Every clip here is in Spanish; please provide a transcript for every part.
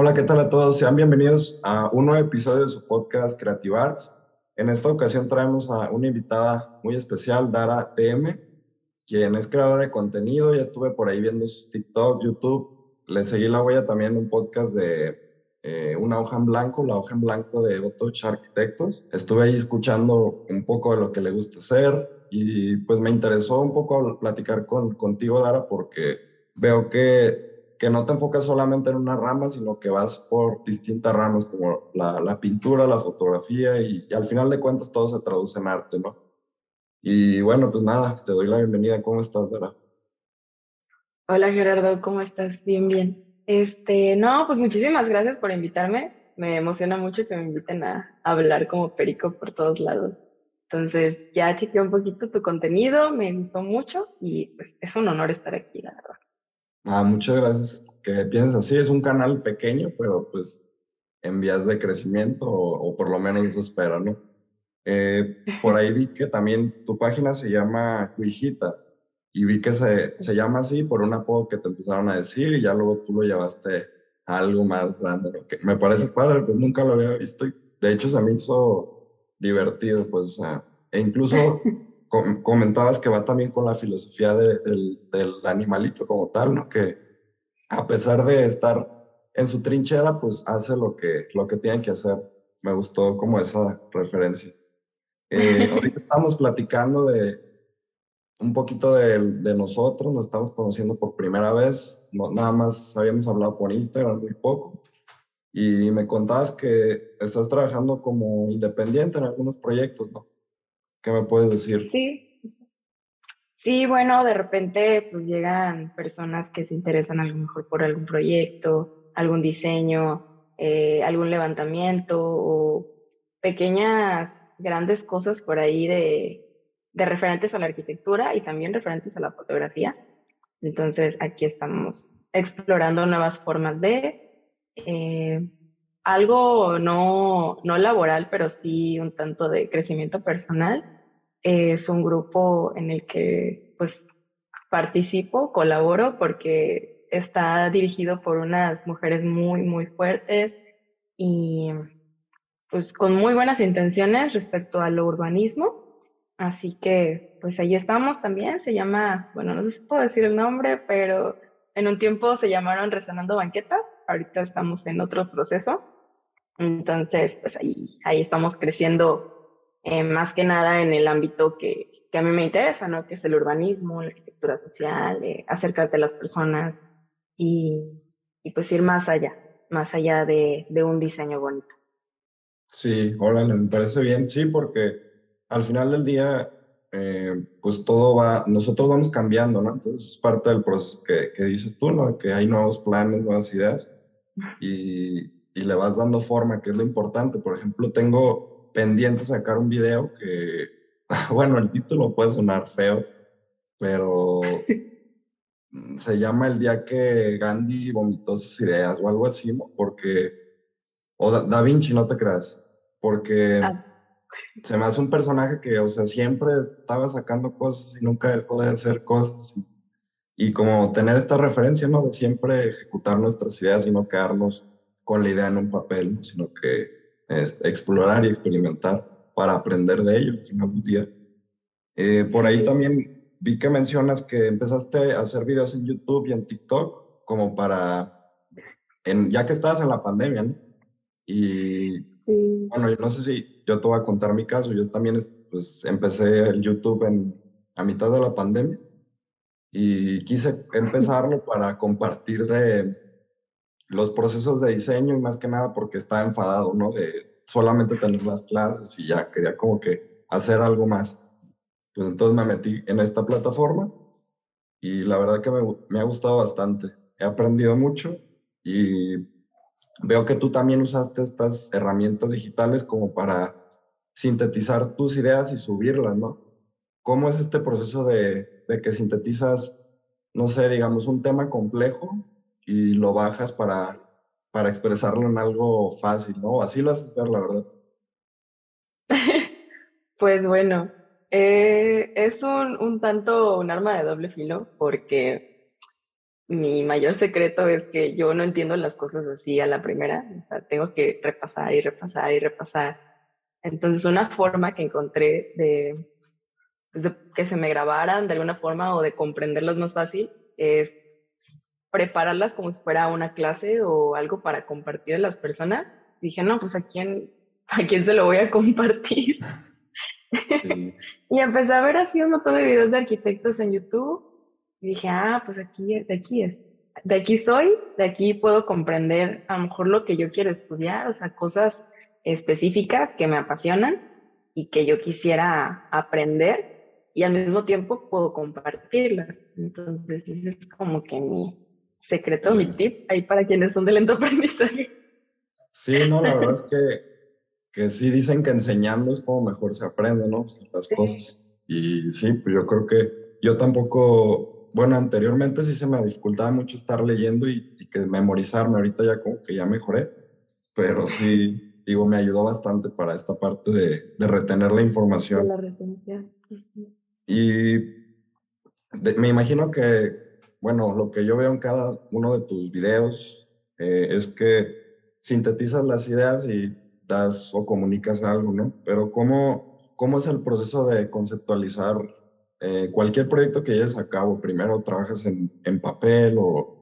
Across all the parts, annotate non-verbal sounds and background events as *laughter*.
Hola, ¿qué tal a todos? Sean bienvenidos a un nuevo episodio de su podcast Creative Arts. En esta ocasión traemos a una invitada muy especial, Dara PM, quien es creadora de contenido. Ya estuve por ahí viendo sus TikTok, YouTube. Le seguí la huella también en un podcast de eh, Una hoja en blanco, la hoja en blanco de Otoch Arquitectos. Estuve ahí escuchando un poco de lo que le gusta hacer y pues me interesó un poco platicar con, contigo, Dara, porque veo que que no te enfocas solamente en una rama, sino que vas por distintas ramas como la, la pintura, la fotografía y, al final de cuentas todo se traduce en arte, ¿no? Y bueno, pues nada, te doy la bienvenida. ¿Cómo estás, Dara? Hola Gerardo, ¿cómo estás? Bien, bien. Este, no, pues muchísimas gracias por invitarme. Me emociona mucho que me inviten a, hablar como perico por todos lados. Entonces, ya chequeé un poquito tu contenido, me gustó mucho y pues es un honor estar aquí, la verdad. Ah, muchas gracias. Que piensas así, es un canal pequeño, pero pues en vías de crecimiento, o, por lo menos eso espera, ¿no? Eh, por ahí vi que también tu página se llama Cuijita y vi que se, se llama así por un apodo que te empezaron a decir y ya luego tú lo llevaste a algo más grande, que me parece padre, pues nunca lo había visto de hecho se me hizo divertido, pues, e incluso *laughs* comentabas que va también con la filosofía del, animalito como tal, ¿no? Que a pesar de estar en su trinchera, pues hace lo que, lo que tiene que hacer. Me gustó como esa referencia. Eh, *laughs* ahorita estamos platicando de un poquito de, nosotros, nos estamos conociendo por primera vez, nada más habíamos hablado por Instagram muy poco. Y me contabas que estás trabajando como independiente en algunos proyectos, ¿no? ¿Qué me puedes decir? Sí. Sí, bueno, de repente pues llegan personas que se interesan a lo mejor por algún proyecto, algún diseño, eh, algún levantamiento o pequeñas, grandes cosas por ahí de, de referentes a la arquitectura y también referentes a la fotografía. Entonces aquí estamos explorando nuevas formas de eh, algo no, no laboral, pero sí un tanto de crecimiento personal es un grupo en el que pues participo, colaboro porque está dirigido por unas mujeres muy, muy fuertes y pues con muy buenas intenciones respecto a lo urbanismo. Así que pues ahí estamos también. Se llama, bueno, no sé si puedo decir el nombre, pero en un tiempo se llamaron Resonando Banquetas. Ahorita estamos en otro proceso. Entonces, pues ahí, ahí estamos creciendo eh, más que nada en el ámbito que, que, a mí me interesa, ¿no? Que es el urbanismo, la arquitectura social, eh, acercarte a las personas y, y, pues ir más allá, más allá de, de un diseño bonito. Sí, órale, me parece bien, sí, porque al final del día, eh, pues todo va, nosotros vamos cambiando, ¿no? Entonces es parte del proceso que, que dices tú, ¿no? Que hay nuevos planes, nuevas ideas y, y le vas dando forma, que es lo importante. Por ejemplo, tengo pendiente sacar un video que, *laughs* bueno, el título puede sonar feo, pero se llama El día que Gandhi vomitó sus ideas o algo así, ¿no? Porque, o da, Vinci, no te creas, porque ah. se me hace un personaje que, o sea, siempre estaba sacando cosas y nunca dejó de hacer cosas. Y, como tener esta referencia, ¿no? De siempre ejecutar nuestras ideas y no quedarnos con la idea en un papel, sino que explorar y experimentar para aprender de ello al final del día. Eh, por ahí también vi que mencionas que empezaste a hacer videos en YouTube y en TikTok como para, en, ya que estabas en la pandemia, ¿no? Y bueno, yo no sé si yo te voy a contar mi caso, yo también pues, empecé el YouTube en, a mitad de la pandemia y quise empezarlo para compartir de los procesos de diseño y más que nada porque estaba enfadado, ¿no? De solamente tener las clases y ya quería como que hacer algo más. Pues entonces me metí en esta plataforma y la verdad que me, me ha gustado bastante. He aprendido mucho y veo que tú también usaste estas herramientas digitales como para sintetizar tus ideas y subirlas, ¿no? ¿Cómo es este proceso de, de que sintetizas, no sé, digamos, un tema complejo y lo bajas para, para expresarlo en algo fácil, ¿no? Así lo haces ver, la verdad. *laughs* pues bueno, eh, es un, un, tanto un arma de doble filo porque mi mayor secreto es que yo no entiendo las cosas así a la primera, tengo que repasar y repasar y repasar. Entonces, una forma que encontré de, pues, de que se me grabaran de alguna forma o de comprenderlas más fácil es prepararlas como si fuera una clase o algo para compartir a las personas. Dije, no, pues a quién, a quién se lo voy a *laughs* compartir. *laughs* y empecé a ver así un montón de videos de arquitectos en YouTube. Y dije, ah, pues aquí, de aquí es. De aquí soy, de aquí puedo comprender a lo mejor lo que yo quiero estudiar, o sea, cosas específicas que me apasionan y que yo quisiera aprender y al mismo tiempo puedo compartirlas. Entonces, ese es como que mi secreto, mi tip ahí para quienes son de lento aprendizaje. Sí, no, la verdad es que que sí dicen que enseñando es como mejor se aprende, ¿no? Las cosas. Y sí, pues yo creo que yo tampoco, bueno, anteriormente sí se me dificultaba mucho estar leyendo y, que memorizarme, ahorita ya como que ya mejoré, pero sí, digo, me ayudó bastante para esta parte de, de retener la información. La retención. Y me imagino que, bueno, lo que yo veo en cada uno de tus videos eh, es que sintetizas las ideas y das o comunicas algo, ¿no? Pero ¿cómo, cómo es el proceso de conceptualizar eh, cualquier proyecto que lleves a cabo? Primero trabajas en, en papel o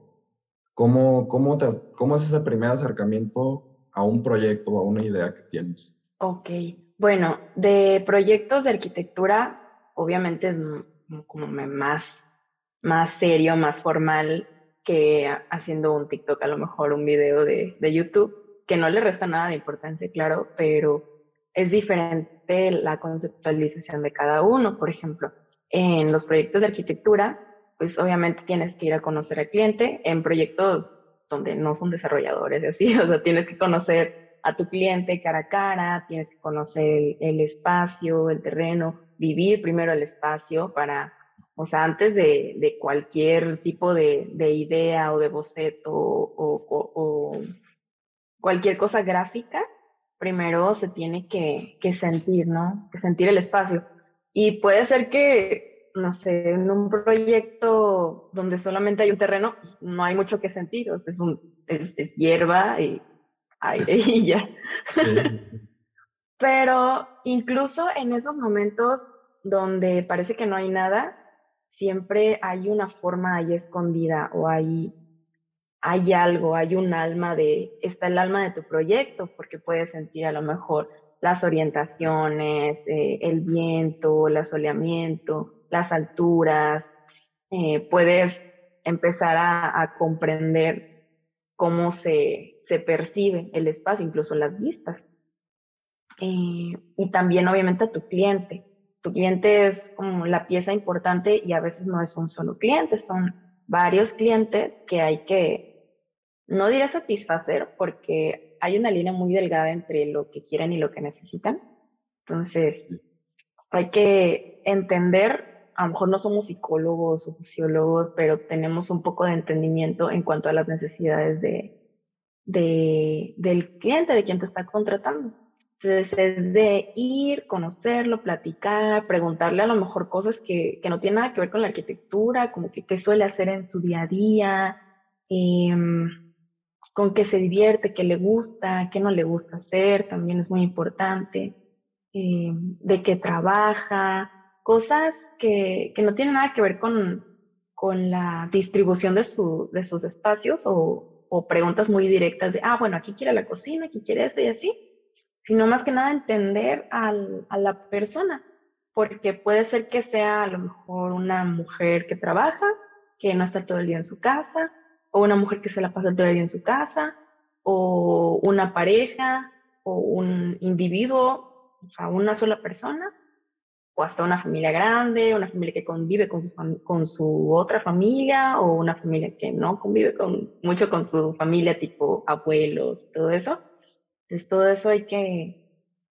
cómo, cómo, cómo es ese primer acercamiento a un proyecto a una idea que tienes. Ok, bueno, de proyectos de arquitectura, obviamente es como más, más serio, más formal que haciendo un TikTok, a lo mejor un video de, de YouTube que no le resta nada de importancia, claro, pero es diferente la conceptualización de cada uno. Por ejemplo, en los proyectos de arquitectura, pues obviamente tienes que ir a conocer al cliente. En proyectos donde no son desarrolladores y así, *laughs* o sea, tienes que conocer a tu cliente cara a cara, tienes que conocer el, espacio, el terreno, vivir primero el espacio para, o sea, antes de, de cualquier tipo de, de, idea o de boceto o, o cualquier cosa gráfica, primero se tiene que, que sentir, ¿no? Que sentir el espacio. Y puede ser que, no sé, en un proyecto donde solamente hay un terreno, no hay mucho que sentir, es, un, es, hierba y aire *laughs* y ya. *laughs* Pero incluso en esos momentos donde parece que no hay nada, siempre hay una forma ahí escondida o hay hay algo, hay un alma de, está el alma de tu proyecto, porque puedes sentir a lo mejor las orientaciones, eh, el viento, el asoleamiento, las alturas, eh, puedes empezar a, comprender cómo se, se, percibe el espacio, incluso las vistas. Eh, y también obviamente a tu cliente. Tu cliente es como la pieza importante y a veces no es un solo cliente, son varios clientes que hay que no diré satisfacer porque hay una línea muy delgada entre lo que quieren y lo que necesitan. Entonces, hay que entender, a lo mejor no somos psicólogos o sociólogos, pero tenemos un poco de entendimiento en cuanto a las necesidades de, de, del cliente, de quien te está contratando. Entonces, es de ir, conocerlo, platicar, preguntarle a lo mejor cosas que, que no tienen nada que ver con la arquitectura, como que qué suele hacer en su día a día. Eh, con qué se divierte, qué le gusta, qué no le gusta hacer, también es muy importante, eh, de qué trabaja, cosas que, que, no tienen nada que ver con, con la distribución de, su, de sus espacios o, o, preguntas muy directas de, ah, bueno, aquí quiere la cocina, aquí quiere eso y así, sino más que nada entender a la persona, porque puede ser que sea a lo mejor una mujer que trabaja, que no está todo el día en su casa, o una mujer que se la pasa todo el día en su casa, o una pareja, o un individuo, o sea, una sola persona, o hasta una familia grande, una familia que convive con su, con su otra familia, o una familia que no convive con, mucho con su familia, tipo abuelos, todo eso. Entonces, todo eso hay que,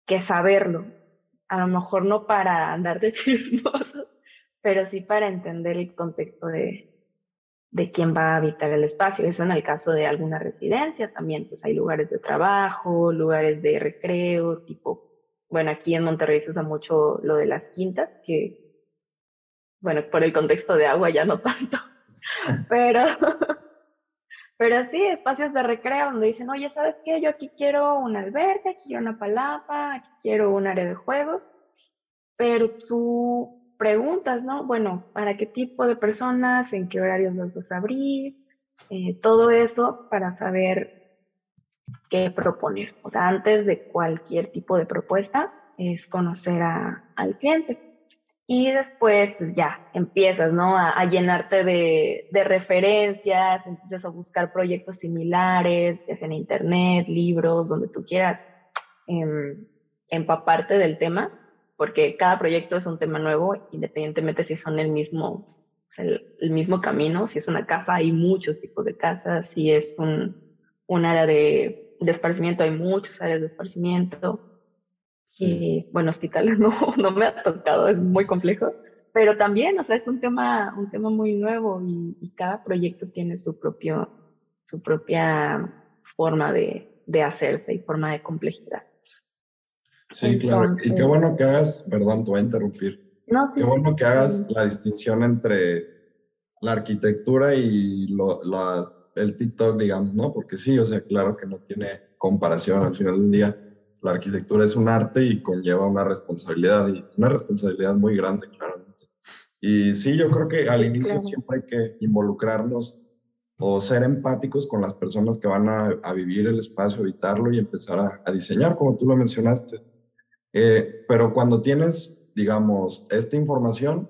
que saberlo. A lo mejor no para andar de *laughs* chismosos, pero sí para entender el contexto de, de quién va a habitar el espacio. Eso en el caso de alguna residencia también, pues hay lugares de trabajo, lugares de recreo, tipo, bueno, aquí en Monterrey se usa mucho lo de las quintas, que, bueno, por el contexto de agua ya no tanto, *laughs* pero, Pero sí, espacios de recreo donde dicen, oye, ¿sabes qué? Yo aquí quiero una alberca, aquí quiero una palapa, aquí quiero un área de juegos. Pero tú preguntas, ¿no? Bueno, ¿para qué tipo de personas? ¿En qué horarios los vas a abrir? Eh, todo eso para saber qué proponer. O sea, antes de cualquier tipo de propuesta es conocer al cliente. Y después, pues ya, empiezas, ¿no? A, llenarte de, referencias, empiezas a buscar proyectos similares, ya en internet, libros, donde tú quieras em, empaparte del tema, porque cada proyecto es un tema nuevo, independientemente si son el mismo, el, mismo camino, si es una casa, hay muchos tipos de casas, si es un, un área de, de esparcimiento, hay muchas áreas de esparcimiento y bueno, hospitales *laughs* no, no me ha tocado, es muy complejo, pero también, o sea, es un tema, un tema muy nuevo y, cada proyecto tiene su, propio, su propia forma de, de hacerse y forma de complejidad. Sí, claro. Y qué bueno que hagas, perdón, te voy a interrumpir. No, sí, qué bueno que hagas la distinción entre la arquitectura y lo, el TikTok, digamos, ¿no? Porque sí, o sea, claro que no tiene comparación al final del día la arquitectura es un arte y conlleva una responsabilidad y una responsabilidad muy grande, claramente. Y sí, yo creo que al inicio siempre hay que involucrarnos o ser empáticos con las personas que van a, vivir el espacio, habitarlo y empezar a, diseñar, como tú lo mencionaste. Eh, pero cuando tienes, digamos, esta información,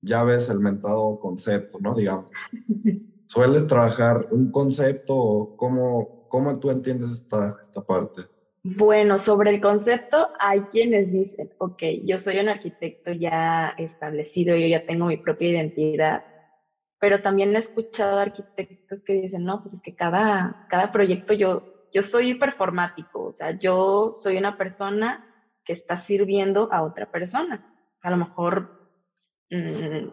ya ves el mentado concepto, ¿no? Digamos. *laughs* ¿Sueles trabajar un concepto o cómo, cómo tú entiendes esta, esta parte? Bueno, sobre el concepto, hay quienes dicen, ok, yo soy un arquitecto ya establecido, yo ya tengo mi propia identidad, pero también he escuchado arquitectos que dicen, no, pues es que cada, cada proyecto yo, yo soy performático, o sea, yo soy una persona que está sirviendo a otra persona. A lo mejor, mm,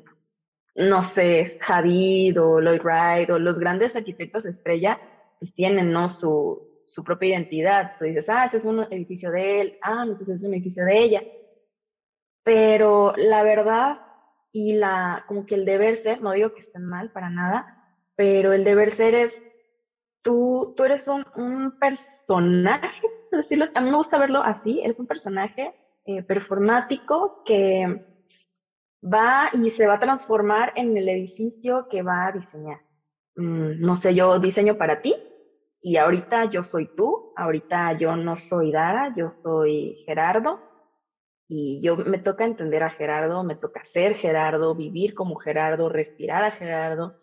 no sé, Hadid o Lloyd Wright o los grandes arquitectos estrella, pues tienen, ¿no? Su, su propia identidad. Tú dices, ah, ese es un edificio de él, ah, pues es un edificio de ella. Pero la verdad y la, como que el deber ser, no digo que estén mal para nada, pero el deber ser es, tú, tú eres un, un personaje, decirlo, a mí me gusta verlo así, eres un personaje eh, performático que va y se va a transformar en el edificio que va a diseñar. Mm, no sé, yo diseño para ti, y ahorita yo soy tú, ahorita yo no soy Dara, yo soy Gerardo. Y yo me toca entender a Gerardo, me toca ser Gerardo, vivir como Gerardo, respirar a Gerardo.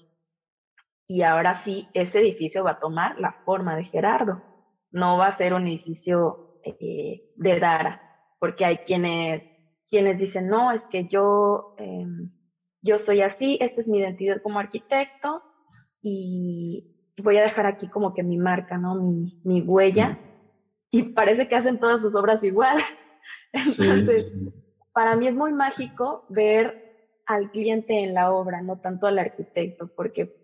Y ahora sí, ese edificio va a tomar la forma de Gerardo. No va a ser un edificio eh, de Dara, porque hay quienes, quienes dicen, no, es que yo, em, yo soy así, esta es mi identidad como arquitecto y, voy a dejar aquí como que mi marca, ¿no? Mi, mi huella. Y parece que hacen todas sus obras igual. *laughs* Entonces, para mí es muy mágico ver al cliente en la obra, no tanto al arquitecto, porque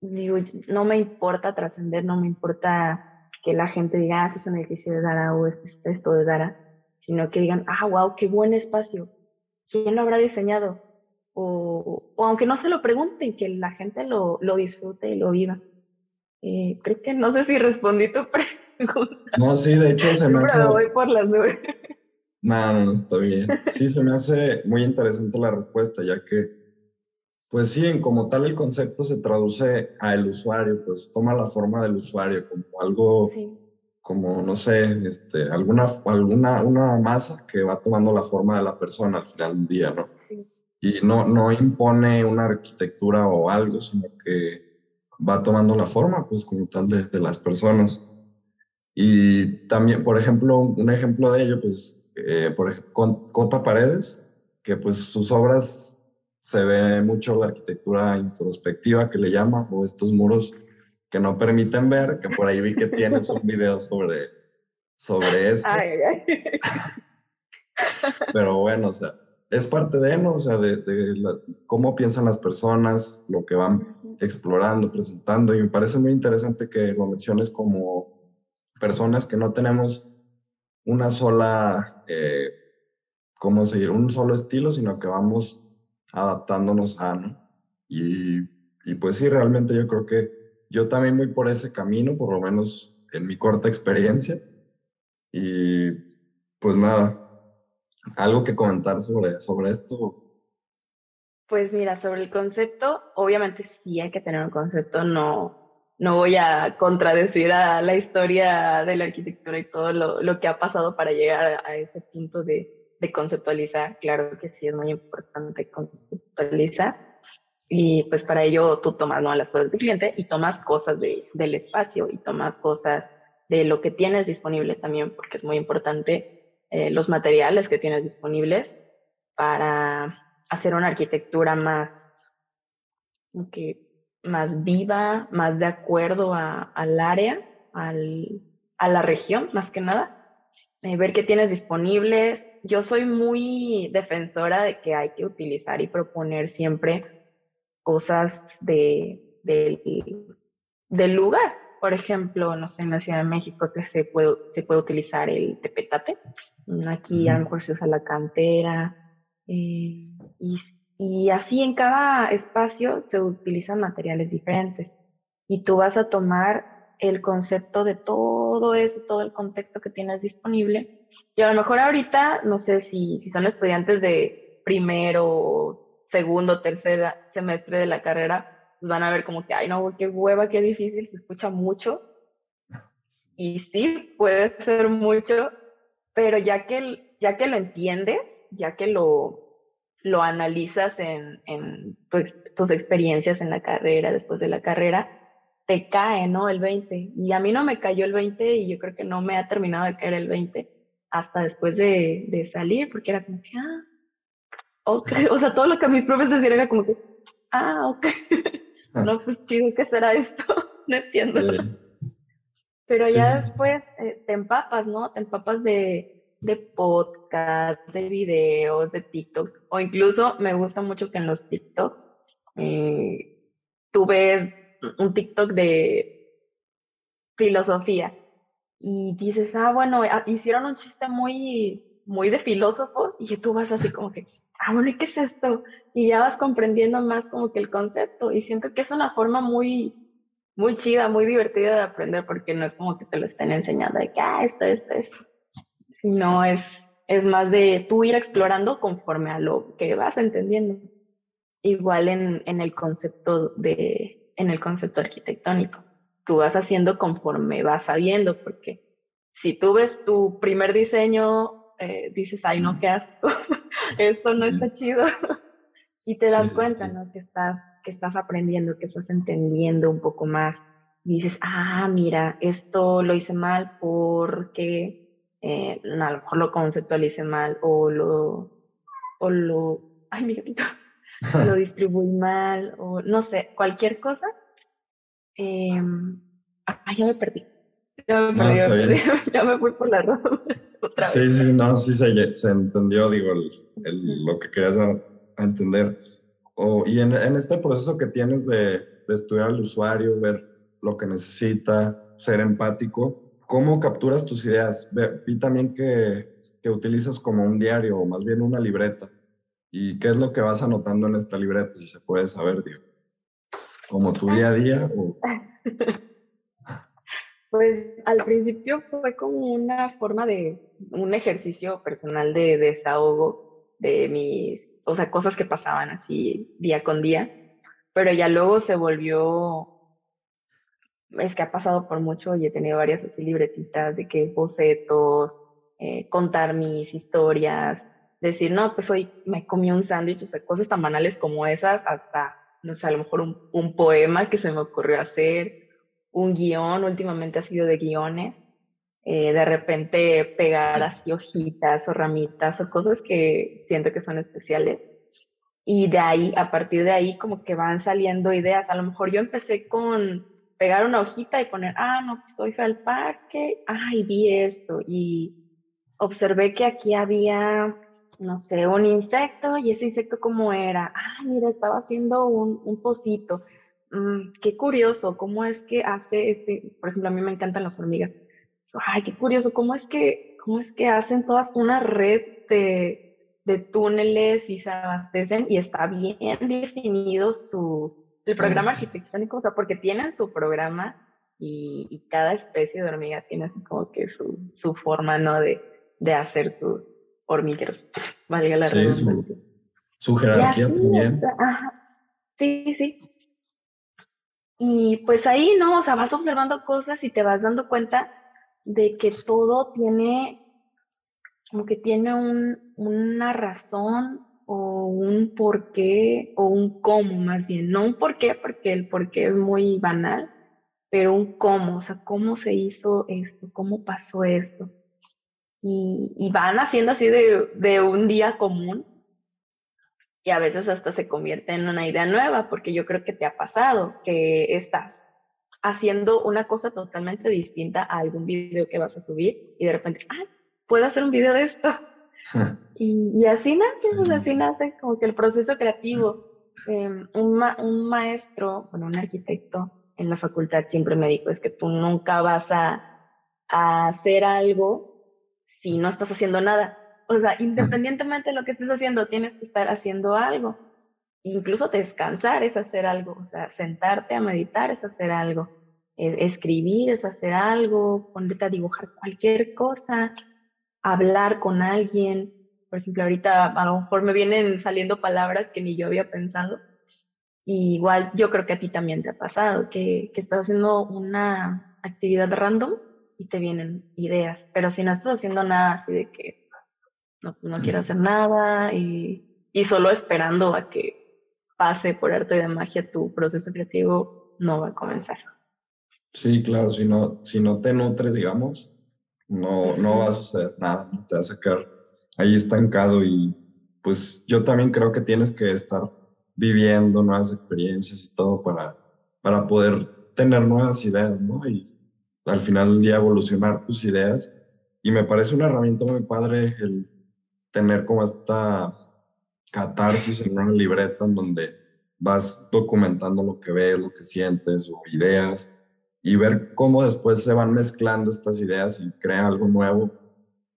digo, no me importa trascender, no me importa que la gente diga, ah, es un edificio de Dara o es esto de Dara, sino que digan, ah, wow, qué buen espacio. ¿Quién lo habrá diseñado? O, o aunque no se lo pregunten, que la gente lo, lo disfrute y lo viva. Eh, creo que no sé si respondí tu *laughs* pregunta. No, sí, de hecho se me hace... voy por las nubes. No, no, está bien. Sí, se me hace muy interesante la respuesta, ya que, pues sí, en como tal el concepto se traduce al usuario, pues toma la forma del usuario como algo, como, no sé, este, alguna, alguna una masa que va tomando la forma de la persona al final del día, ¿no? Sí. Y no, no impone una arquitectura o algo, sino que va tomando la forma, pues como tal, de, las personas. Y también, por ejemplo, un ejemplo de ello, pues, eh, por ejemplo, Cota Paredes, que pues sus obras se ve mucho la arquitectura introspectiva que le llama, o estos muros que no permiten ver, que por ahí vi que tienes un video sobre, sobre esto. Pero bueno, o sea, es parte de, ¿no? O sea, de, cómo piensan las personas, lo que van explorando, presentando, y me parece muy interesante que lo menciones como personas que no tenemos una sola, eh, ¿cómo seguir? Un solo estilo, sino que vamos adaptándonos a, ¿no? Y, y pues sí, realmente yo creo que yo también voy por ese camino, por lo menos en mi corta experiencia. Y pues nada, ¿algo que comentar sobre, sobre esto? Pues mira, sobre el concepto, obviamente sí hay que tener un concepto, no, no voy a contradecir a la historia de la arquitectura y todo lo, lo que ha pasado para llegar a ese punto de, de conceptualizar. Claro que sí es muy importante conceptualizar. Y pues para ello tú tomas ¿no? las cosas del cliente y tomas cosas de, del espacio y tomas cosas de lo que tienes disponible también, porque es muy importante eh, los materiales que tienes disponibles para hacer una arquitectura más, más viva, más de acuerdo al área, al, a la región, más que nada. Eh, ver qué tienes disponibles. Yo soy muy defensora de que hay que utilizar y proponer siempre cosas de, del lugar. Por ejemplo, no sé, en la Ciudad de México que se puede, se puede utilizar el tepetate. Aquí a lo mejor se usa la cantera. Eh, y, y así en cada espacio se utilizan materiales diferentes. Y tú vas a tomar el concepto de todo eso, todo el contexto que tienes disponible. Y a lo mejor ahorita, no sé si, si son estudiantes de primero, segundo, tercer semestre de la carrera, pues van a ver como que, ay, no, qué hueva, qué difícil, se escucha mucho. Y sí, puede ser mucho, pero ya que, ya que lo entiendes, ya que lo, lo analizas en, en tus experiencias en la carrera, después de la carrera, te cae, ¿no? El 20. Y a mí no me cayó el 20 y yo creo que no me ha terminado de caer el 20 hasta después de, de salir, porque era como que, ah, ok. *laughs* O sea, todo lo que mis profes decían era como que, ah, ok. *laughs* no, pues chido, ¿qué será esto? *laughs* no entiendo. Pero ya después eh, te empapas, ¿no? Te empapas de, de podcasts, de videos, de TikToks, o incluso me gusta mucho que en los TikToks eh, tú ves un TikTok de filosofía y dices, ah, bueno, ah, hicieron un chiste muy, muy de filósofos y tú vas así como que, ah, bueno, ¿y qué es esto? Y ya vas comprendiendo más como que el concepto y siento que es una forma muy, muy chida, muy divertida de aprender porque no es como que te lo estén enseñando de que, ah, esto, esto, esto, sino es, es más de tú ir explorando conforme a lo que vas entendiendo. Igual en, en el concepto de, en el concepto arquitectónico. Tú vas haciendo conforme vas sabiendo, porque si tú ves tu primer diseño, eh, dices, ay, no, qué asco, *laughs* esto no está chido. *laughs* y te das cuenta, ¿no? Que estás, que estás aprendiendo, que estás entendiendo un poco más. Y dices, ah, mira, esto lo hice mal porque eh, a lo mejor lo conceptualicé mal o lo, o lo, ay, mi gatito, *laughs* lo distribuí mal o no sé, cualquier cosa. Eh, ya me perdí. Ya me, perdí, *laughs* ya me fui por la ropa. *laughs* Sí, sí, no, sí se, se entendió, digo, el, lo que querías entender. O, y en, en, este proceso que tienes de, de estudiar al usuario, ver lo que necesita, ser empático, ¿cómo capturas tus ideas? Vi también que, que utilizas como un diario o más bien una libreta. ¿Y qué es lo que vas anotando en esta libreta, si se puede saber, Diego? ¿Como tu día a día? O... *laughs* Pues al principio fue como una forma de, un ejercicio personal de desahogo de mis, o sea, cosas que pasaban así día con día, pero ya luego se volvió, es que ha pasado por mucho y he tenido varias así libretitas de que bocetos, eh, contar mis historias, decir, no, pues hoy me comí un sándwich, o sea, cosas tan banales como esas, hasta, no sé, a lo mejor un, poema que se me ocurrió hacer, un guion, últimamente ha sido de guiones, eh, de repente pegar así hojitas o ramitas o cosas que siento que son especiales. Y de ahí, a partir de ahí, como que van saliendo ideas. A lo mejor yo empecé con pegar una hojita y poner, ah, no, pues hoy fue al parque, ay, vi esto. Y observé que aquí había no sé, un insecto y ese insecto cómo era. Ah, mira, estaba haciendo un, un pocito. Mm, qué curioso, cómo es que hace este, por ejemplo, a mí me encantan las hormigas. Ay, qué curioso, cómo es que, cómo es que hacen todas una red de, de túneles y se abastecen y está bien definido su, el programa arquitectónico, o sea, porque tienen su programa y, cada especie de hormiga tiene así como que su, su forma, ¿no? De, de hacer sus hormigueros, valga la sí, su, su, jerarquía también. Sí, sí. Y pues ahí, ¿no? O sea, vas observando cosas y te vas dando cuenta de que todo tiene, como que tiene un, una razón o un porqué o un cómo más bien. No un porqué, porque el porqué es muy banal, pero un cómo, o sea, cómo se hizo esto, cómo pasó esto. Y, y van haciendo así de, de un día común y a veces hasta se convierte en una idea nueva, porque yo creo que te ha pasado que estás haciendo una cosa totalmente distinta a algún video que vas a subir y de repente, ah, puedo hacer un video de esto. *laughs* y, así nace, pues así nace como que el proceso creativo. Em, un, un, maestro, bueno, un arquitecto en la facultad siempre me dijo, es que tú nunca vas a, a hacer algo si no estás haciendo nada o sea, independientemente de lo que estés haciendo, tienes que estar haciendo algo. Incluso descansar es hacer algo, o sea, sentarte a meditar es hacer algo, escribir es hacer algo, ponerte a dibujar cualquier cosa, hablar con alguien. Por ejemplo, ahorita a lo mejor me vienen saliendo palabras que ni yo había pensado. igual yo creo que a ti también te ha pasado, que, que estás haciendo una actividad random y te vienen ideas, pero si no estás haciendo nada así de que no, no quiere hacer nada y, y solo esperando a que pase por arte de magia tu proceso creativo no va a comenzar. Sí, claro, si no, si no te nutres, digamos, no, no va a suceder nada, te vas a quedar ahí estancado y pues yo también creo que tienes que estar viviendo nuevas experiencias y todo para, para poder tener nuevas ideas, ¿no? Y al final del día evolucionar tus ideas. Y me parece una herramienta muy padre el tener como esta catarsis en una libreta en donde vas documentando lo que ves, lo que sientes o ideas y ver cómo después se van mezclando estas ideas y crean algo nuevo.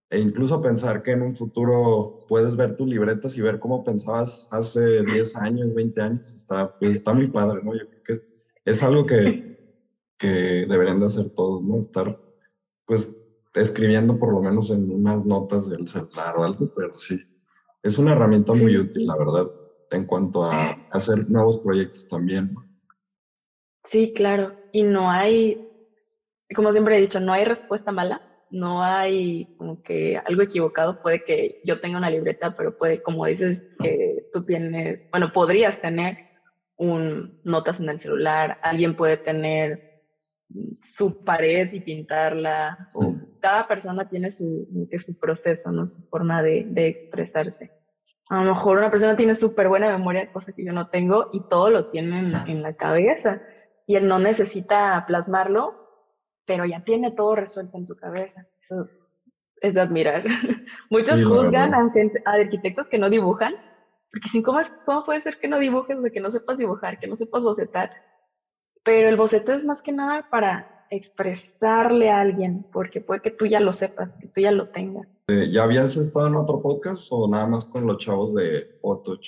E incluso pensar que en un futuro puedes ver tus libretas y ver cómo pensabas hace 10 años, 20 años. Está, pues está muy padre, ¿no? Yo creo que es algo que, que deberían de hacer todos, ¿no? Estar pues escribiendo por lo menos en unas notas del celular o algo, pero sí, es una herramienta muy útil, la verdad, en cuanto a hacer nuevos proyectos también. Sí, claro, y no hay, como siempre he dicho, no hay respuesta mala, no hay como que algo equivocado, puede que yo tenga una libreta, pero puede, como dices, que tú tienes, bueno, podrías tener un notas en el celular, alguien puede tener su pared y pintarla. O cada persona tiene su, su proceso, ¿no? su forma de, de expresarse. A lo mejor una persona tiene súper buena memoria, cosa que yo no tengo, y todo lo tiene en, la cabeza. Y él no necesita plasmarlo, pero ya tiene todo resuelto en su cabeza. Eso es de admirar. *laughs* Muchos juzgan a, a, arquitectos que no dibujan, porque sin ¿cómo, ¿cómo puede ser que no dibujes, de que no sepas dibujar, que no sepas bocetar? pero el boceto es más que nada para expresarle a alguien, porque puede que tú ya lo sepas, que tú ya lo tengas. Eh, ¿Ya habías estado en otro podcast o nada más con los chavos de Otoch?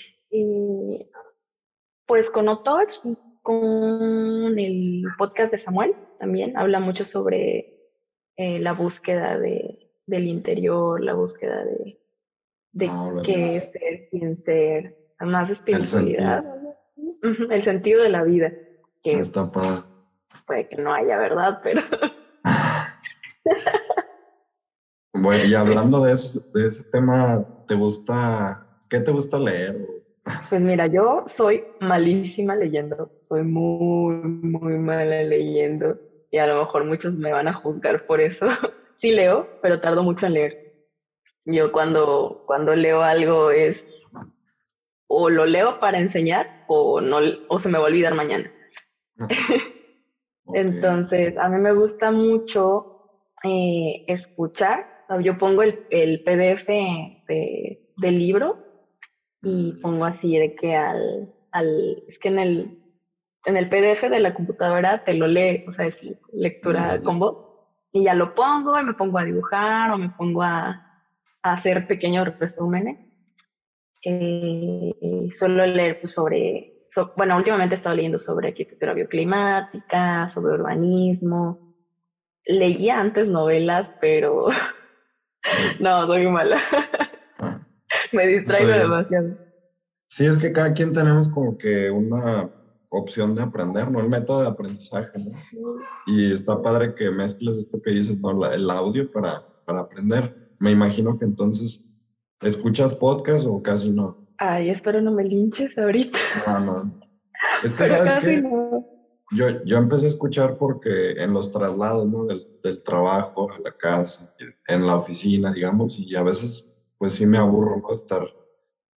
pues con Otoch y con el podcast de Samuel también, habla mucho sobre eh, la búsqueda de, del interior, la búsqueda de, de ah, qué es ser, quién ser, más espiritualidad, el sentido. el sentido de la vida que Está puede que no haya, ¿verdad? Pero... bueno, y hablando *laughs* de ese, de ese tema, ¿te gusta, qué te gusta leer? Pues mira, yo soy malísima leyendo, soy muy, muy mala leyendo y a lo mejor muchos me van a juzgar por eso. *laughs* sí leo, pero tardo mucho en leer. Yo cuando, cuando leo algo es o lo leo para enseñar o, no, o se me va a olvidar mañana. *laughs* Entonces, a mí me gusta mucho eh, escuchar. Yo pongo el, el PDF de, del libro y pongo así de que al, al, es que en el, en el PDF de la computadora te lo lee, o sea, es lectura con voz, y ya lo pongo y me pongo a dibujar o me pongo a, a hacer pequeños resúmenes. Eh, suelo leer pues, sobre bueno, últimamente he estado leyendo sobre arquitectura bioclimática, sobre urbanismo. Leía antes novelas, pero *laughs* no, soy mala. *laughs* *laughs* Me distraigo demasiado. Sí, es que cada quien tenemos como que una opción de aprender, ¿no? El método de aprendizaje, ¿no? Y está padre que mezcles esto que dices, ¿no? el audio para, para aprender. Me imagino que entonces, ¿escuchas podcast o casi no? Ay, espero no me linches ahorita. No, no. Es que, ¿sabes qué? Yo, yo empecé a escuchar porque en los traslados, ¿no? Del, del trabajo a la casa, en la oficina, digamos, y a veces, pues sí me aburro, ¿no? Estar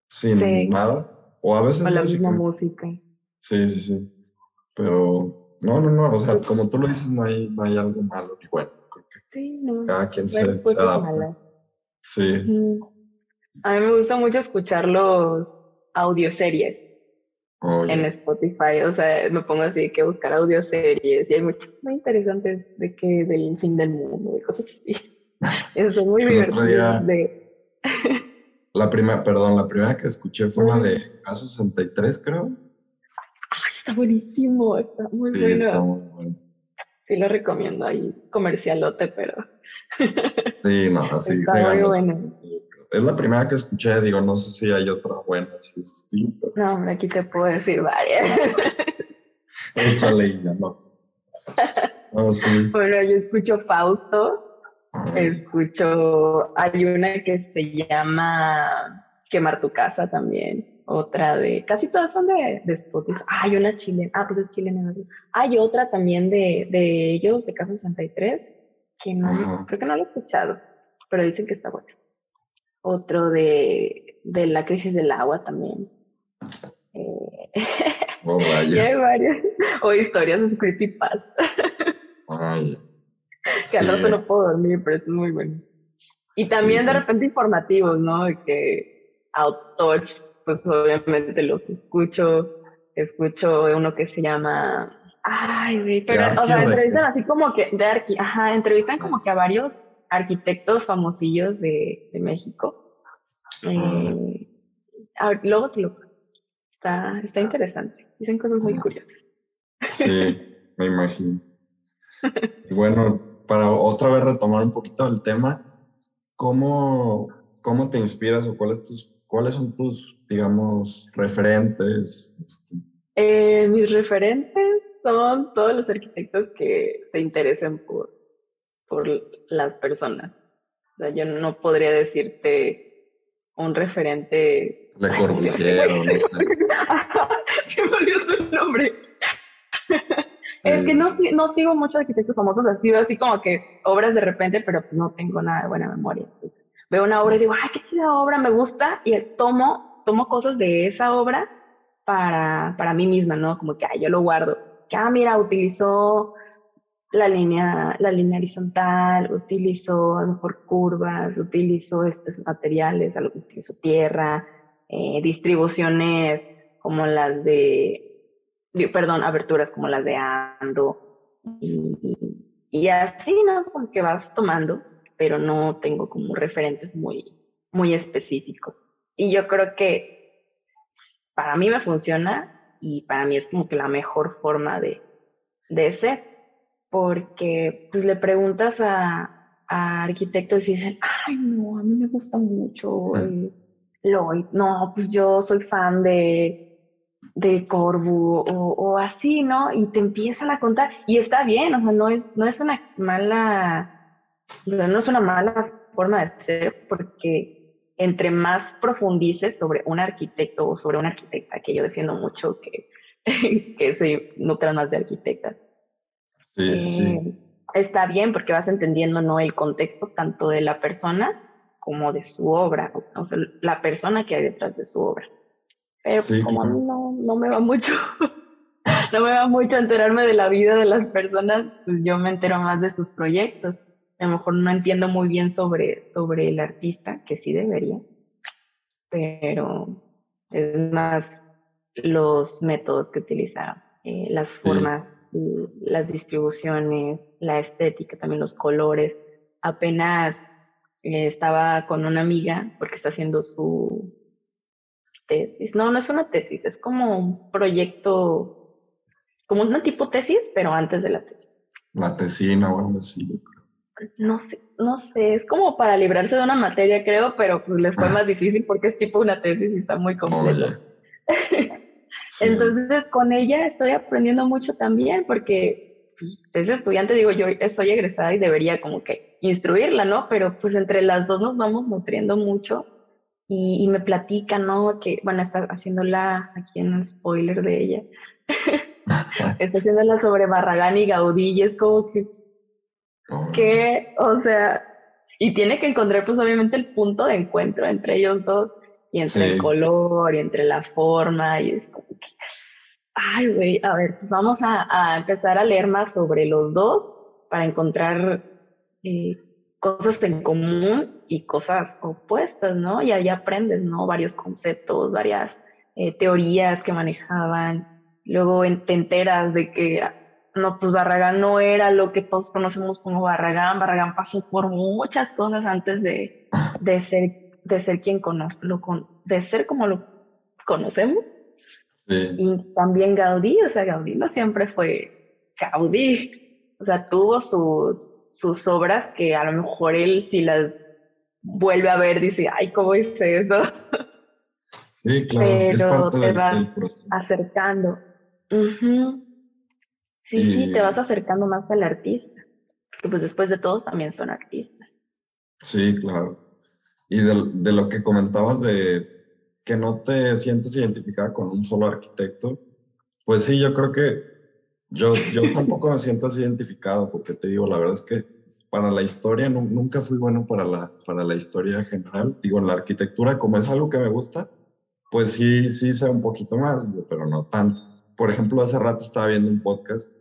sin nada. O a veces... la misma música. Sí, sí, sí. Pero no, no, no. O sea, como tú lo dices, no hay, no hay algo malo. Y bueno, sí, no. cada quien se, adapta. Sí. A mí me gusta mucho escuchar los audioseries en Spotify. O sea, me pongo así que buscar audioseries y hay muchos muy interesantes de que del fin del mundo, de cosas así. *laughs* Eso es muy divertido. De... La primera, perdón, la primera que escuché fue la de Caso 63, creo. Ay, está buenísimo, está muy sí, bueno. Está muy bueno. Sí, lo recomiendo ahí, comercialote, pero. *laughs* Sí, no, así está muy bueno. Es la primera que escuché, digo, no sé si hay otra buena estilo. No, hombre, aquí te puedo decir varias. *laughs* Échale ya, *laughs* no. sí. Bueno, yo escucho Fausto, Escucho, hay una que se llama Quemar tu casa también, otra de, casi todas son de, de Spotify. hay una chilena, ah, pues es chilena. Hay otra también de, de ellos, de Caso 63, que no, creo que no lo he escuchado, pero dicen que está bueno. Otro de, de la crisis del agua también. Eh, oh, *laughs* y hay varias. O historias de creepypasta. *laughs* Ay *laughs* que al rato no puedo dormir, pero es muy bueno. Y también de repente informativos, ¿no? De que Outtouch, pues obviamente los escucho, escucho uno que se llama... Ay, pero, o sea, entrevistan así como que, de arqui, ajá, entrevistan como que a varios arquitectos famosillos de, de México. Eh, luego te lo está, está interesante. Dicen cosas muy curiosas. Sí, me imagino. *laughs* Y bueno, para otra vez retomar un poquito el tema, ¿cómo, cómo te inspiras o cuáles, tus, cuáles son tus, digamos, referentes? Este, eh, mis referentes son todos los arquitectos que se interesen por, por las personas. O sea, yo no podría decirte un referente. Le Corbusier, no sé. Se me olvidó su nombre. Es que no, no sigo muchos arquitectos famosos, así, así como que obras de repente, pero pues no tengo nada de buena memoria. veo una obra y digo, ay, qué chida obra, me gusta, y tomo, tomo cosas de esa obra para, para mí misma, ¿no? Como que, ay, yo lo guardo. Que, ah, mira, utilizó la línea, la línea horizontal, utilizó a lo mejor curvas, utilizó estos materiales, utilizó tierra, eh, distribuciones como las de perdón, aberturas como las de Ando y, y así, ¿no? Como que vas tomando, pero no tengo como referentes muy, muy específicos. Y yo creo que para mí me funciona y para mí es como que la mejor forma de, de ser, porque pues le preguntas a, a arquitectos y dicen, ay, no, a mí me gusta mucho eh, Lloyd, no, pues yo soy fan de de Corbu o, así, ¿no? Y te empiezan a contar. Y está bien, o sea, no es, no es una mala, no es una mala forma de ser, porque entre más profundices sobre un arquitecto o sobre una arquitecta, que yo defiendo mucho que, *laughs* que soy nutra más de arquitectas. Sí, sí. Eh, está bien porque vas entendiendo no el contexto tanto de la persona como de su obra, o sea, la persona que hay detrás de su obra. Pero pues, como a mí no, no me va mucho, *laughs* no me va mucho enterarme de la vida de las personas, pues yo me entero más de sus proyectos. A lo mejor no entiendo muy bien sobre, sobre el artista, que sí debería, pero es más los métodos que utilizaron, eh, las formas, las distribuciones, la estética, también los colores. Apenas eh, estaba con una amiga porque está haciendo su tesis. No, no es una tesis, es como un proyecto, como una tipo tesis, pero antes de la tesis. La tesina o algo así. No sé, no sé, es como para librarse de una materia, creo, pero pues le fue más difícil porque es tipo una tesis y está muy compleja. *laughs* Entonces, con ella estoy aprendiendo mucho también porque pues, es estudiante, digo, yo soy egresada y debería como que instruirla, ¿no? Pero pues entre las dos nos vamos nutriendo mucho y, me platica, ¿no? Que, bueno, está haciéndola aquí en un spoiler de ella. *laughs* está haciéndola sobre Barragán y Gaudí y es como que, que, o sea, y tiene que encontrar pues obviamente el punto de encuentro entre ellos dos y entre el color y entre la forma y es como que, ay, güey, a ver, pues vamos a, a, empezar a leer más sobre los dos para encontrar eh, cosas en común y cosas opuestas, ¿no? Y ahí aprendes, ¿no? Varios conceptos, varias eh, teorías que manejaban. Luego te enteras de que, no, pues Barragán no era lo que todos conocemos como Barragán. Barragán pasó por muchas cosas antes de, de ser, de ser quien conoce, lo con, de ser como lo conocemos. Y también Gaudí, o sea, Gaudí no siempre fue Gaudí. O sea, tuvo sus, sus obras que a lo mejor él si las vuelve a ver dice, ay, ¿cómo hice eso? Sí, claro. Pero te vas acercando. Sí, sí, te vas acercando más al artista. Que pues después de todos también son artistas. Sí, claro. Y de, de lo que comentabas de que no te sientes identificada con un solo arquitecto, pues sí, yo creo que yo, yo tampoco me siento así identificado, porque te digo, la verdad es que para la historia nunca fui bueno para la, para la historia general. Digo, en la arquitectura, como es algo que me gusta, pues sí, sí sé un poquito más, pero no tanto. Por ejemplo, hace rato estaba viendo un podcast,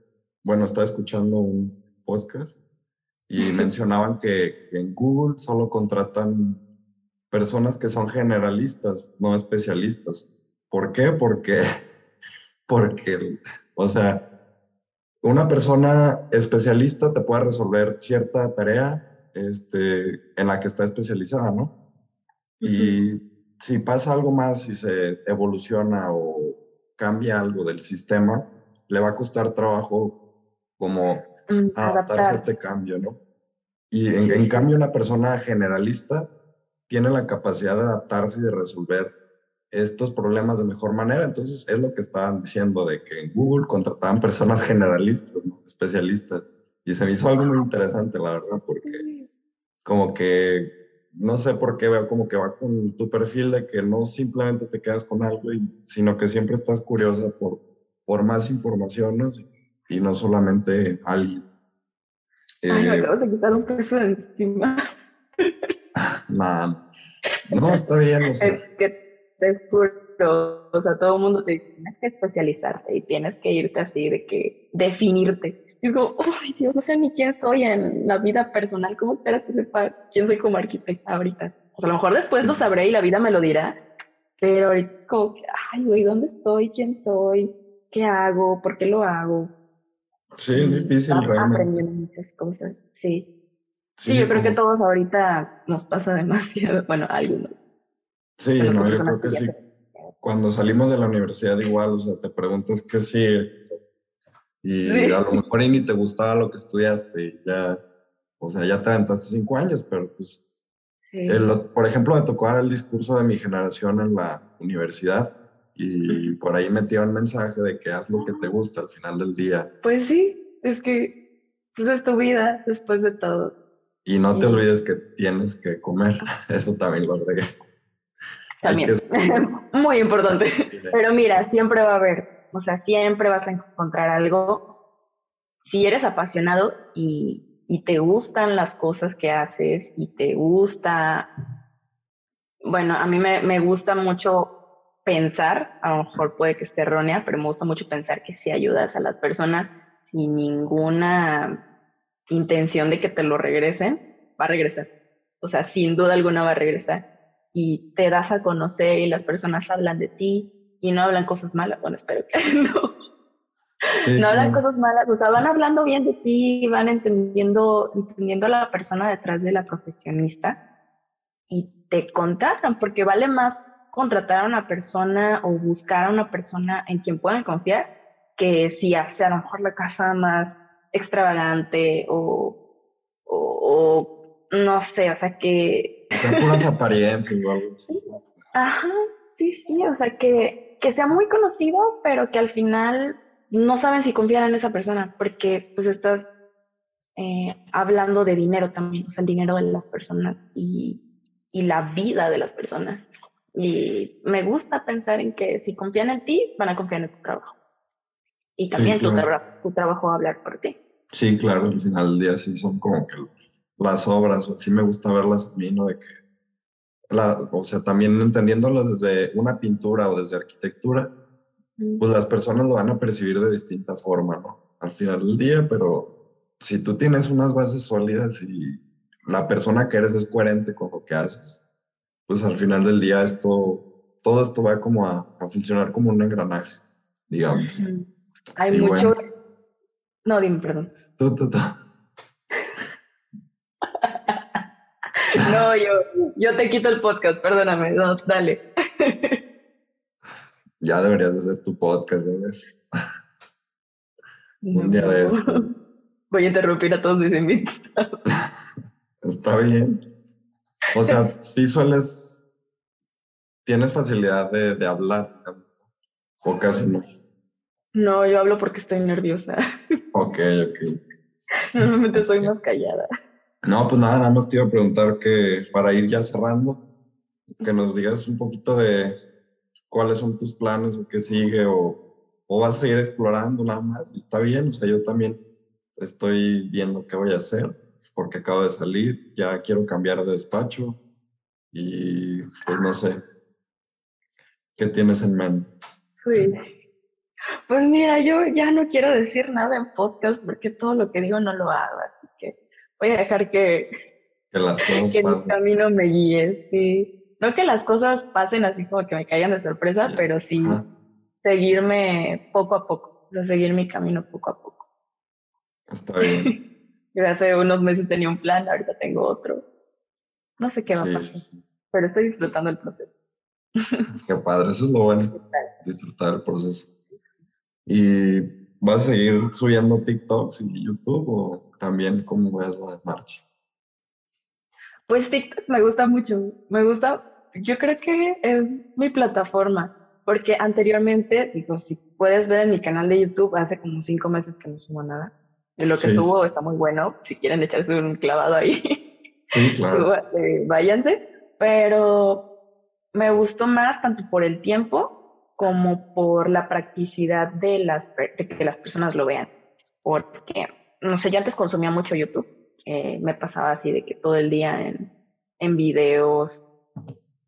bueno, estaba escuchando un podcast y mencionaban que, que en Google solo contratan personas que son generalistas, no especialistas. ¿Por qué? Porque, *laughs* porque, o sea, una persona especialista te puede resolver cierta tarea este, en la que está especializada, ¿no? Y si pasa algo más, y se evoluciona o cambia algo del sistema, le va a costar trabajo como mm, adaptarse a este cambio, ¿no? Y en, en cambio una persona generalista tiene la capacidad de adaptarse y de resolver estos problemas de mejor manera. Entonces, es lo que estaban diciendo de que en Google contrataban personas generalistas, especialistas. Y se me hizo algo muy interesante, la verdad, porque como que, no sé por qué veo como que va con tu perfil de que no simplemente te quedas con algo, sino que siempre estás curiosa por, por más información, Y no solamente alguien. Ay, me eh, acabas de quitar un de encima. *laughs* Nada. No, está bien. O sea. Es que te juro, o sea, todo el mundo te dice, tienes que especializarte y tienes que irte así, de que definirte. Y digo, ay Dios, no sé ni quién soy en la vida personal, ¿cómo esperas que sepa quién soy como arquitecta ahorita? a lo mejor después lo sabré y la vida me lo dirá, pero ahorita es como ay, güey, ¿dónde estoy? ¿Quién soy? ¿Qué hago? ¿Por qué lo hago? Sí, es difícil realmente. Aprendiendo muchas cosas, sí. Sí, yo creo que todos ahorita nos pasa demasiado, *laughs* bueno, algunos. Sí, no, yo creo que sí. Cuando salimos de la universidad igual, o sea, te preguntas qué sigue. Y a lo mejor ni te gustaba lo que estudiaste y ya, o sea, ya te aventaste cinco años, pero pues... por ejemplo, me tocó dar el discurso de mi generación en la universidad y por ahí metía un mensaje de que haz lo que te gusta al final del día. Pues sí, es que pues es tu vida después de todo. Y no te olvides que tienes que comer, *laughs* eso también lo agregué. También, *laughs* muy importante. Pero mira, siempre va a haber, o sea, siempre vas a encontrar algo. Si eres apasionado y, y te gustan las cosas que haces y te gusta, bueno, a mí me, me gusta mucho pensar, a lo mejor puede que esté errónea, pero me gusta mucho pensar que si ayudas a las personas sin ninguna intención de que te lo regresen, va a regresar. O sea, sin duda alguna va a regresar y te das a conocer y las personas hablan de ti y no hablan cosas malas. Bueno, espero que *laughs* no. no hablan cosas malas, o sea, van hablando bien de ti, van entendiendo, entendiendo a la persona detrás de la profesionista y te contratan porque vale más contratar a una persona o buscar a una persona en quien puedan confiar que si hace a lo mejor la casa más extravagante o, o, no sé, o sea que... Son puras apariencias o algo así. Ajá, sí, sí, o sea que, que sea muy conocido, pero que al final no saben si confían en esa persona, porque pues estás eh, hablando de dinero también, o sea, el dinero de las personas y, y la vida de las personas. Y me gusta pensar en que si confían en ti, van a confiar en tu trabajo. Y también tu, tu, trabajo va a hablar por ti. Sí, claro, al final del día sí son como que las obras, o sí me gusta verlas a mí, ¿no? De que, la, o sea, también entendiéndolo desde una pintura o desde arquitectura, pues las personas lo van a percibir de distinta forma, ¿no? Al final del día, pero si tú tienes unas bases sólidas y la persona que eres es coherente con lo que haces, pues al final del día esto, todo esto va como a, funcionar como un engranaje, digamos. Hay mucho... No, dime, perdón. Tú, tú, tú. No, yo, yo te quito el podcast, perdóname, no, dale. ya deberías de hacer tu podcast, ¿ves? Un día de esto. Voy a interrumpir a todos mis invitados. Está bien. O sea, sí sueles, tienes facilidad de, de hablar, o casi no. No, yo hablo porque estoy nerviosa. Ok, ok. Normalmente soy más callada. No, pues nada, nada más te iba a preguntar que para ir ya cerrando, que nos digas un poquito de cuáles son tus planes o qué sigue o, o vas a seguir explorando nada más. está bien, o sea, yo también estoy viendo qué voy a hacer porque acabo de salir, ya quiero cambiar de despacho y pues no sé, ¿qué tienes en mente? Sí. Pues mira, yo ya no quiero decir nada en podcast porque todo lo que digo no lo hago, voy a dejar que, que las *laughs* cosas que camino me guíe, sí. No que las cosas pasen así como que me caigan de sorpresa, pero sí seguirme poco a poco, o seguir mi camino poco a poco. Está bien. *laughs* hace unos meses tenía un plan, ahorita tengo otro. No sé qué va a pasar, pero estoy disfrutando el proceso. *laughs* Qué padre, eso es lo bueno, disfrutar el proceso. ¿Y vas a seguir subiendo TikToks y YouTube o también cómo ves la de marcha? Pues TikTok me gusta mucho, me gusta, yo creo que es mi plataforma, porque anteriormente, digo, si puedes ver en mi canal de YouTube, hace como cinco meses que no subo nada de lo que subo está muy bueno. Si quieren echarse un clavado ahí, sí, *laughs* claro. váyanse. Pero me gustó más tanto por el tiempo como por la practicidad de, las, de que las personas lo vean. Porque, no sé, yo antes consumía mucho YouTube. me pasaba así de que todo el día en, en videos.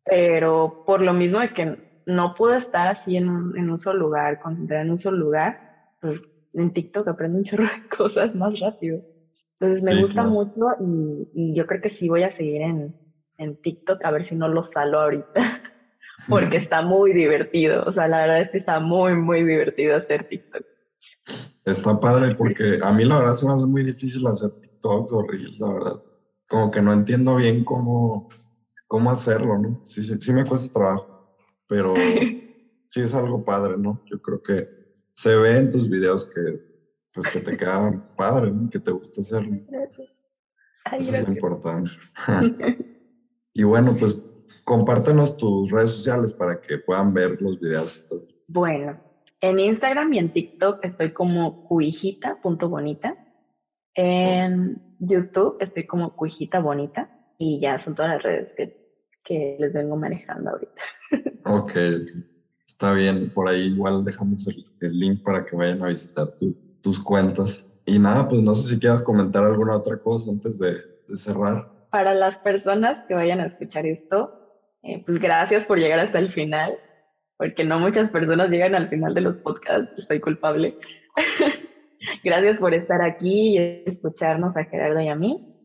Pero por lo mismo de que no pude estar así en un, en un solo lugar, concentrada en un solo lugar, pues en TikTok aprendo un chorro de *laughs* cosas más rápido. Entonces me gusta mucho y, y, yo creo que sí voy a seguir en, en TikTok a ver si no lo salo ahorita, *laughs* porque *laughs* está muy divertido. O sea, la verdad es que está muy, muy divertido hacer TikTok. Está padre porque a mí la verdad se me hace muy difícil hacer TikTok o Reels, la verdad. Como que no entiendo bien cómo, cómo hacerlo, ¿no? Sí, sí, sí me cuesta trabajo, pero *laughs* sí es algo padre, ¿no? Yo creo que se ve en tus videos que, pues, que te quedan padre, que te gusta hacerlo. Eso es lo importante. *laughs* y bueno, pues compártenos tus redes sociales para que puedan ver los videos. Bueno, en Instagram y en TikTok estoy como cuijita.bonita. En YouTube estoy como cuijita bonita y ya son todas las redes que, que les vengo manejando ahorita. *laughs* ok. Está bien, por ahí igual dejamos el, link para que vayan a visitar tus cuentas. Y nada, pues no sé si quieras comentar alguna otra cosa antes de, cerrar. Para las personas que vayan a escuchar esto, eh, pues gracias por llegar hasta el final, porque no muchas personas llegan al final de los podcasts, soy culpable. *laughs* gracias por estar aquí y escucharnos a Gerardo y a mí.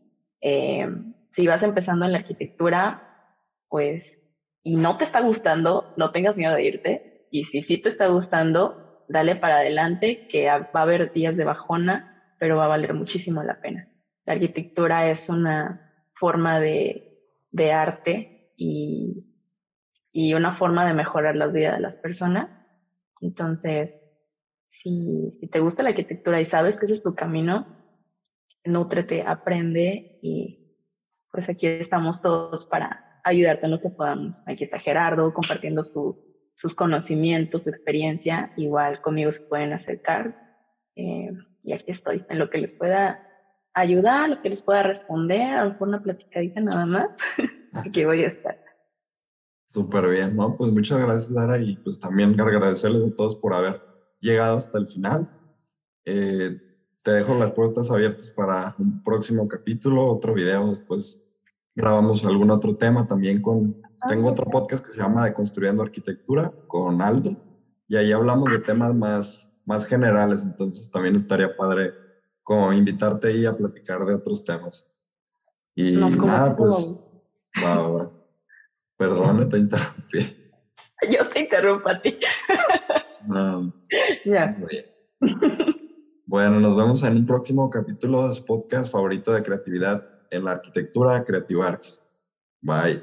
Eh, si vas empezando en la arquitectura, pues y no te está gustando, no tengas miedo de irte. Y si sí te está gustando, dale para adelante, que va a haber días de bajona, pero va a valer muchísimo la pena. La arquitectura es una forma de, de arte y, y una forma de mejorar la vida de las personas. Entonces, si, si te gusta la arquitectura y sabes que ese es tu camino, nútrete, aprende y pues aquí estamos todos para ayudarte en lo que podamos. Aquí está Gerardo compartiendo su, sus conocimientos, su experiencia. Igual conmigo se pueden acercar. Eh, y aquí estoy, en lo que les pueda ayudar, lo que les pueda responder, a lo mejor una platicadita nada más. *laughs* aquí voy a estar. Súper bien, ¿no? Pues muchas gracias, Dara, y pues también agradecerles a todos por haber llegado hasta el final. Eh, te dejo las puertas abiertas para un próximo capítulo, otro video, después grabamos algún otro tema también con, tengo otro podcast que se llama De Construyendo Arquitectura con Aldo, y ahí hablamos de temas más, más generales, entonces también estaría padre como invitarte ahí a platicar de otros temas. Y nada, pues, wow, perdón, te interrumpí. *laughs* Yo te interrumpo a ti. *laughs* Ya. Bueno, nos vemos en un próximo capítulo de su podcast favorito de creatividad en la arquitectura Creative Arts. Bye.